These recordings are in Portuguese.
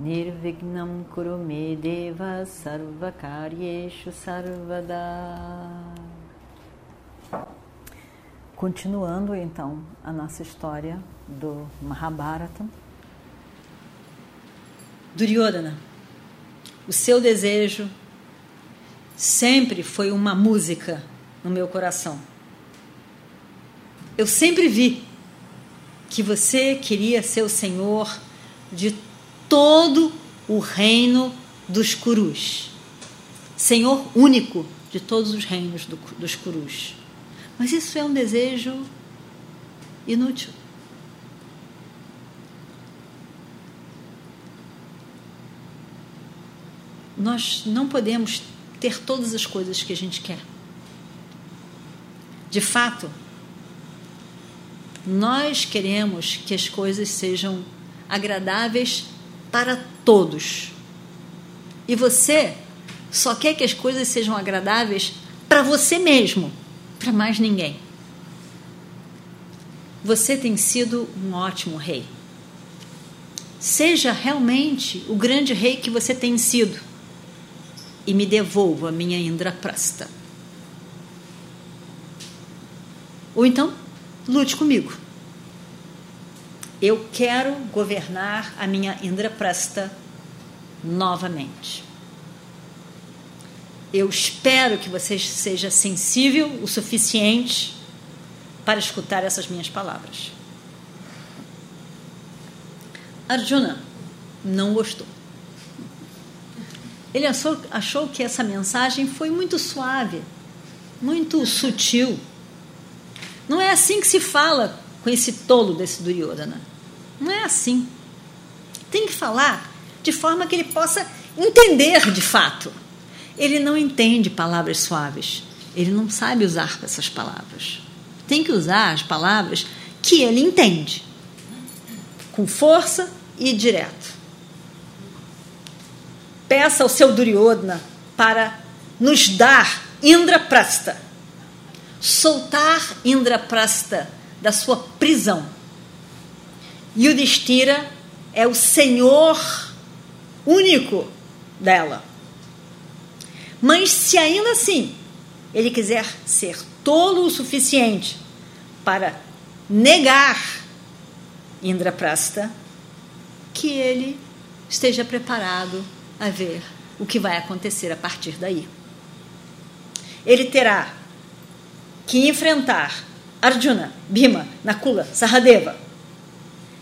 Nirvignam Kurume Deva Sarvakaryeshu Sarvada Continuando então a nossa história do Mahabharata. Duryodhana, o seu desejo sempre foi uma música no meu coração. Eu sempre vi que você queria ser o senhor de todo o reino dos Kurus, senhor único de todos os reinos do, dos Kurus. Mas isso é um desejo inútil. Nós não podemos ter todas as coisas que a gente quer. De fato, nós queremos que as coisas sejam agradáveis para todos. E você só quer que as coisas sejam agradáveis para você mesmo para mais ninguém. Você tem sido um ótimo rei. Seja realmente o grande rei que você tem sido e me devolva a minha Indraprasta. Ou então, lute comigo. Eu quero governar a minha Indraprasta novamente. Eu espero que você seja sensível o suficiente para escutar essas minhas palavras. Arjuna não gostou. Ele achou, achou que essa mensagem foi muito suave, muito sutil. Não é assim que se fala com esse tolo desse Duryodhana. Não é assim. Tem que falar de forma que ele possa entender de fato ele não entende palavras suaves. Ele não sabe usar essas palavras. Tem que usar as palavras que ele entende, com força e direto. Peça ao seu Duryodhana para nos dar Indraprasta, soltar Indraprasta da sua prisão. Yudhishthira é o senhor único dela. Mas se ainda assim ele quiser ser tolo o suficiente para negar Indraprasta, que ele esteja preparado a ver o que vai acontecer a partir daí. Ele terá que enfrentar Arjuna, Bhima, Nakula, Sahadeva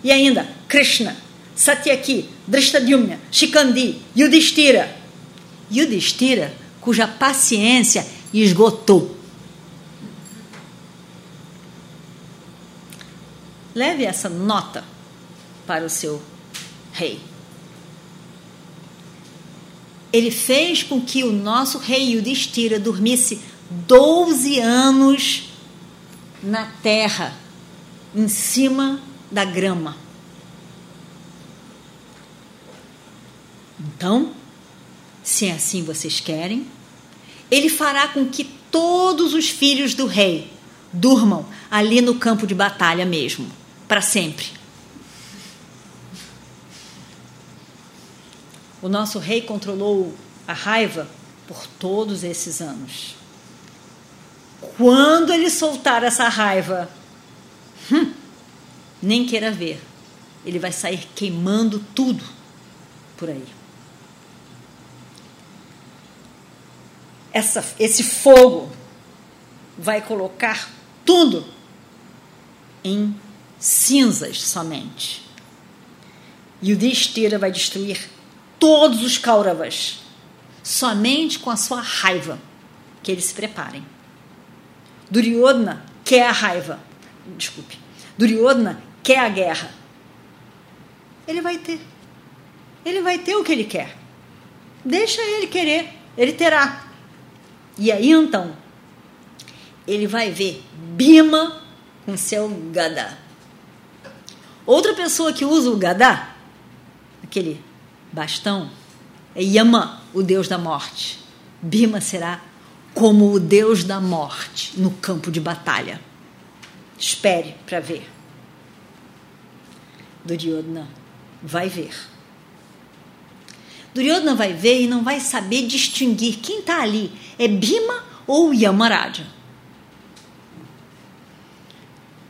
e ainda Krishna, Satyaki, Drishtadyumna, Shikandi, Yudhishthira. Yudhishthira cuja paciência esgotou. Leve essa nota para o seu rei. Ele fez com que o nosso rei Yudhishthira dormisse 12 anos na terra, em cima da grama. Então, se é assim vocês querem, ele fará com que todos os filhos do rei durmam ali no campo de batalha mesmo, para sempre. O nosso rei controlou a raiva por todos esses anos. Quando ele soltar essa raiva, hum, nem queira ver, ele vai sair queimando tudo por aí. essa, esse fogo vai colocar tudo em cinzas somente. E o Destira vai destruir todos os Kauravas somente com a sua raiva. Que eles se preparem. Duryodhana quer a raiva. Desculpe. Duryodhana quer a guerra. Ele vai ter. Ele vai ter o que ele quer. Deixa ele querer, ele terá. E aí então, ele vai ver Bima com seu gadá. Outra pessoa que usa o gadá, aquele bastão, é Yama, o deus da morte. Bima será como o deus da morte no campo de batalha. Espere para ver. Duryodhana vai ver. Duryodhana vai ver e não vai saber distinguir quem está ali. É Bima ou Yamaraja?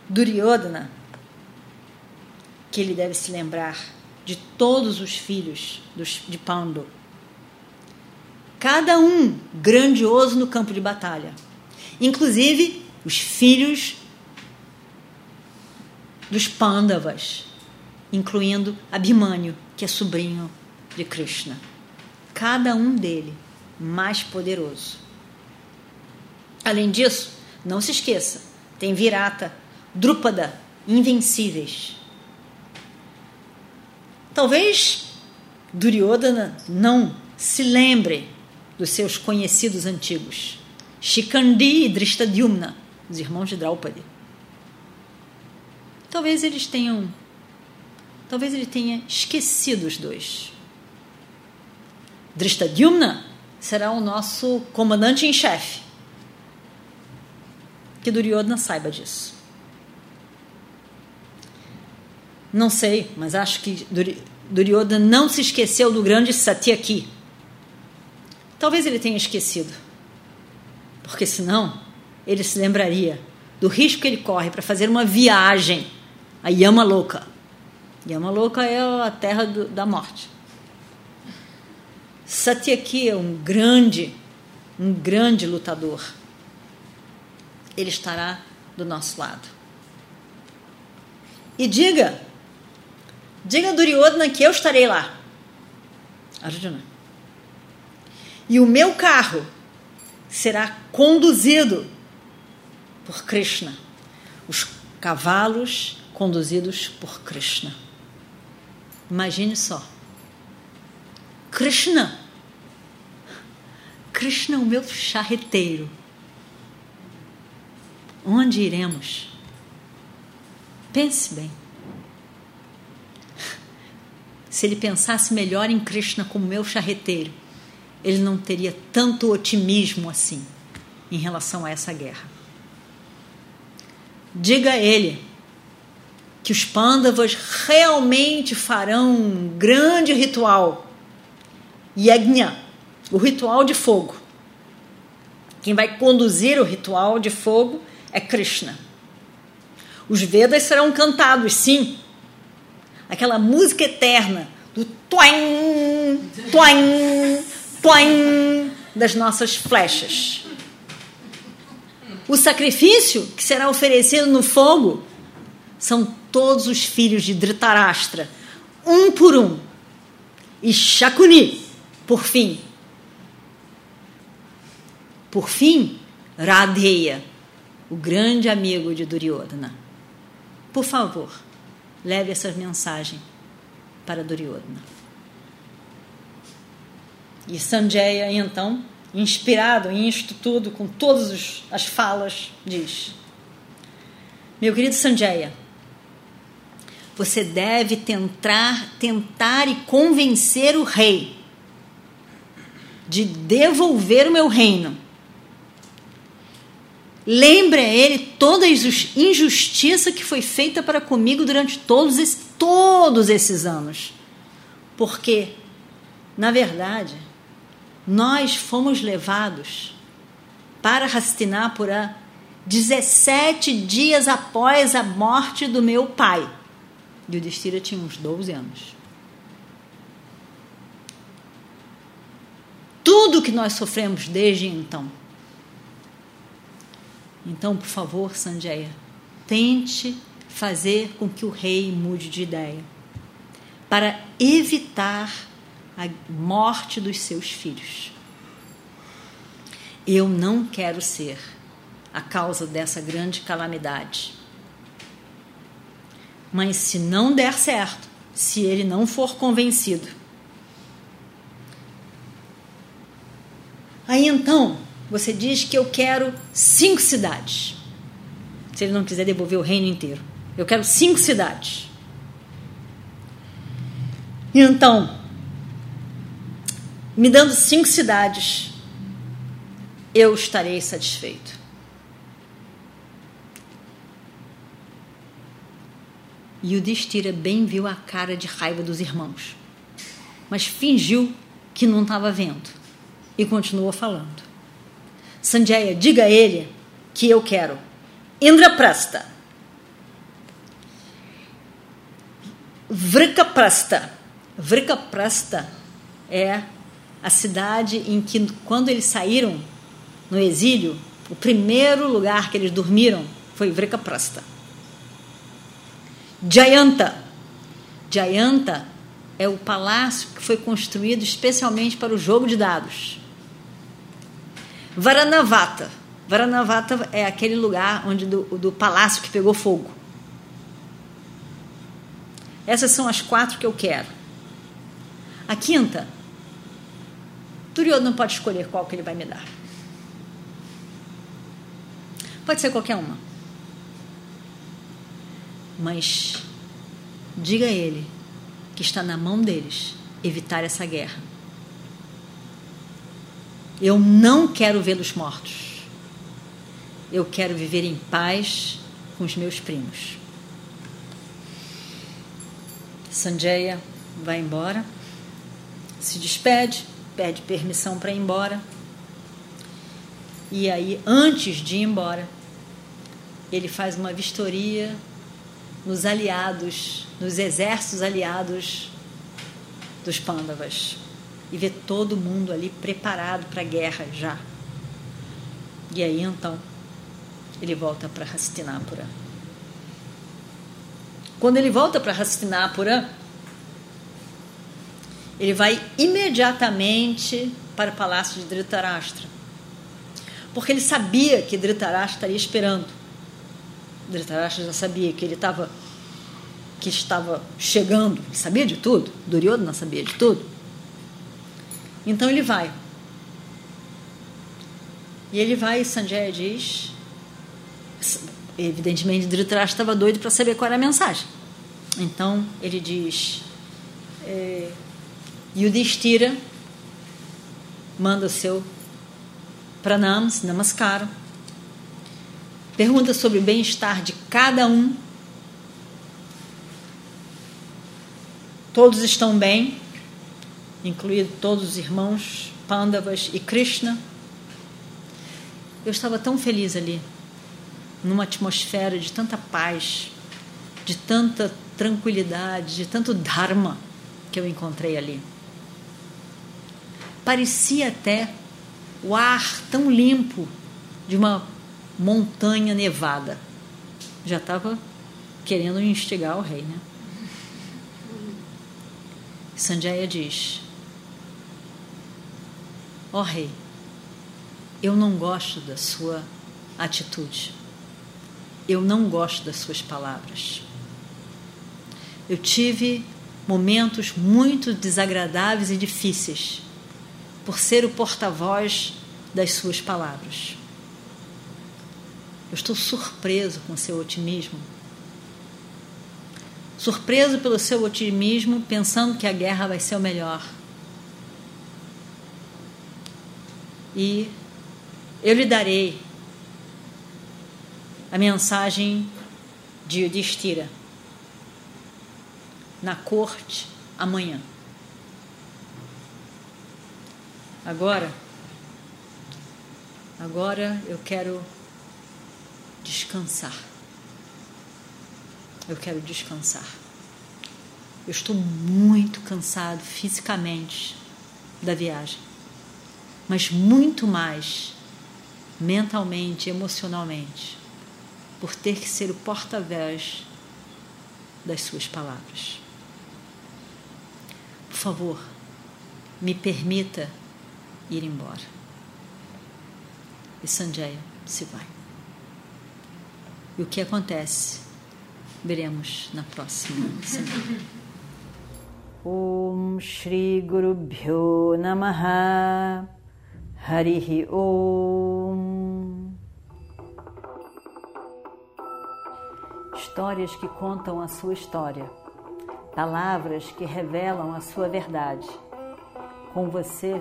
Duryodhana, que ele deve se lembrar de todos os filhos de Pandu. Cada um grandioso no campo de batalha. Inclusive os filhos dos Pandavas, incluindo Abhimanyu, que é sobrinho de Krishna. Cada um dele mais poderoso. Além disso, não se esqueça, tem Virata, Drúpada, invencíveis. Talvez Duryodhana não se lembre dos seus conhecidos antigos, Shikandi e Drishtadyumna, os irmãos de Draupadi. Talvez eles tenham. Talvez ele tenha esquecido os dois. Drishtadyumna será o nosso comandante em chefe. Que Duryodhana saiba disso. Não sei, mas acho que Duryodhana não se esqueceu do grande Satyaki. Talvez ele tenha esquecido. Porque senão ele se lembraria do risco que ele corre para fazer uma viagem a Yama Louca. Yama Louca é a terra do, da morte. Satyaki é um grande, um grande lutador. Ele estará do nosso lado. E diga, diga a Duryodhana que eu estarei lá. Arjuna. E o meu carro será conduzido por Krishna. Os cavalos conduzidos por Krishna. Imagine só. Krishna. Krishna é o meu charreteiro. Onde iremos? Pense bem. Se ele pensasse melhor em Krishna como meu charreteiro, ele não teria tanto otimismo assim em relação a essa guerra. Diga a ele que os Pandavas realmente farão um grande ritual Yajna, o ritual de fogo. Quem vai conduzir o ritual de fogo é Krishna. Os Vedas serão cantados, sim. Aquela música eterna do toim, toim, toim das nossas flechas. O sacrifício que será oferecido no fogo são todos os filhos de Dhritarashtra, um por um. E Shakuni, por fim. Por fim, Radheya, o grande amigo de Duryodhana. Por favor, leve essa mensagem para Duryodhana. E Sanjaya, então, inspirado em isto tudo, com todas as falas, diz: Meu querido Sanjaya, você deve tentar, tentar e convencer o rei de devolver o meu reino. Lembre a ele toda a injustiça que foi feita para comigo durante todos, esses, todos esses anos. Porque, na verdade, nós fomos levados para Hastinapura 17 dias após a morte do meu pai. Yudhishthira tinha uns 12 anos. Tudo que nós sofremos desde então. Então, por favor, Sanjaya, tente fazer com que o rei mude de ideia para evitar a morte dos seus filhos. Eu não quero ser a causa dessa grande calamidade. Mas se não der certo, se ele não for convencido, Aí então, você diz que eu quero cinco cidades. Se ele não quiser devolver o reino inteiro. Eu quero cinco cidades. Então, me dando cinco cidades, eu estarei satisfeito. E o Destira bem viu a cara de raiva dos irmãos, mas fingiu que não estava vendo e continuou falando. Sanjaya, diga a ele que eu quero Indraprasta, Vrikaprasta. Vrikaprasta é a cidade em que, quando eles saíram no exílio, o primeiro lugar que eles dormiram foi Vrikaprasta. Jayanta. Jayanta é o palácio que foi construído especialmente para o jogo de dados. Varanavata. Varanavata é aquele lugar onde do, do palácio que pegou fogo. Essas são as quatro que eu quero. A quinta, Duryodhana pode escolher qual que ele vai me dar. Pode ser qualquer uma. Mas diga a ele que está na mão deles evitar essa guerra. Eu não quero vê-los mortos. Eu quero viver em paz com os meus primos. Sanjaya vai embora, se despede, pede permissão para ir embora. E aí, antes de ir embora, ele faz uma vistoria nos aliados, nos exércitos aliados dos Pandavas e vê todo mundo ali preparado para a guerra já. E aí então ele volta para Hastinapura. Quando ele volta para Hastinapura, ele vai imediatamente para o palácio de Dhritarashtra. Porque ele sabia que Dhritarashtra estaria esperando. Dhritarashtra já sabia que ele estava que estava chegando, ele sabia de tudo, Duryodhana sabia de tudo. Então ele vai. E ele vai e Sanjaya diz. Evidentemente, Dhritarashtra estava doido para saber qual era a mensagem. Então ele diz: é, Yudhishthira manda o seu pranams, namaskaram, pergunta sobre o bem-estar de cada um. Todos estão bem, incluído todos os irmãos Pandavas e Krishna. Eu estava tão feliz ali, numa atmosfera de tanta paz, de tanta tranquilidade, de tanto dharma que eu encontrei ali. Parecia até o ar tão limpo de uma montanha nevada. Já estava querendo instigar o rei, né? Sanjaya diz: Ó oh, rei, eu não gosto da sua atitude. Eu não gosto das suas palavras. Eu tive momentos muito desagradáveis e difíceis por ser o porta-voz das suas palavras. Eu estou surpreso com seu otimismo. Surpreso pelo seu otimismo, pensando que a guerra vai ser o melhor. e eu lhe darei a mensagem de Yudhishthira na corte amanhã. Agora, agora eu quero descansar. Eu quero descansar. Eu estou muito cansado fisicamente da viagem mas muito mais mentalmente, emocionalmente, por ter que ser o porta-voz das suas palavras. Por favor, me permita ir embora. E Sanjaya se vai. E o que acontece? Veremos na próxima semana. Om Shri Guru Bhyo Namaha Harihi Om. Histórias que contam a sua história, palavras que revelam a sua verdade. Com você,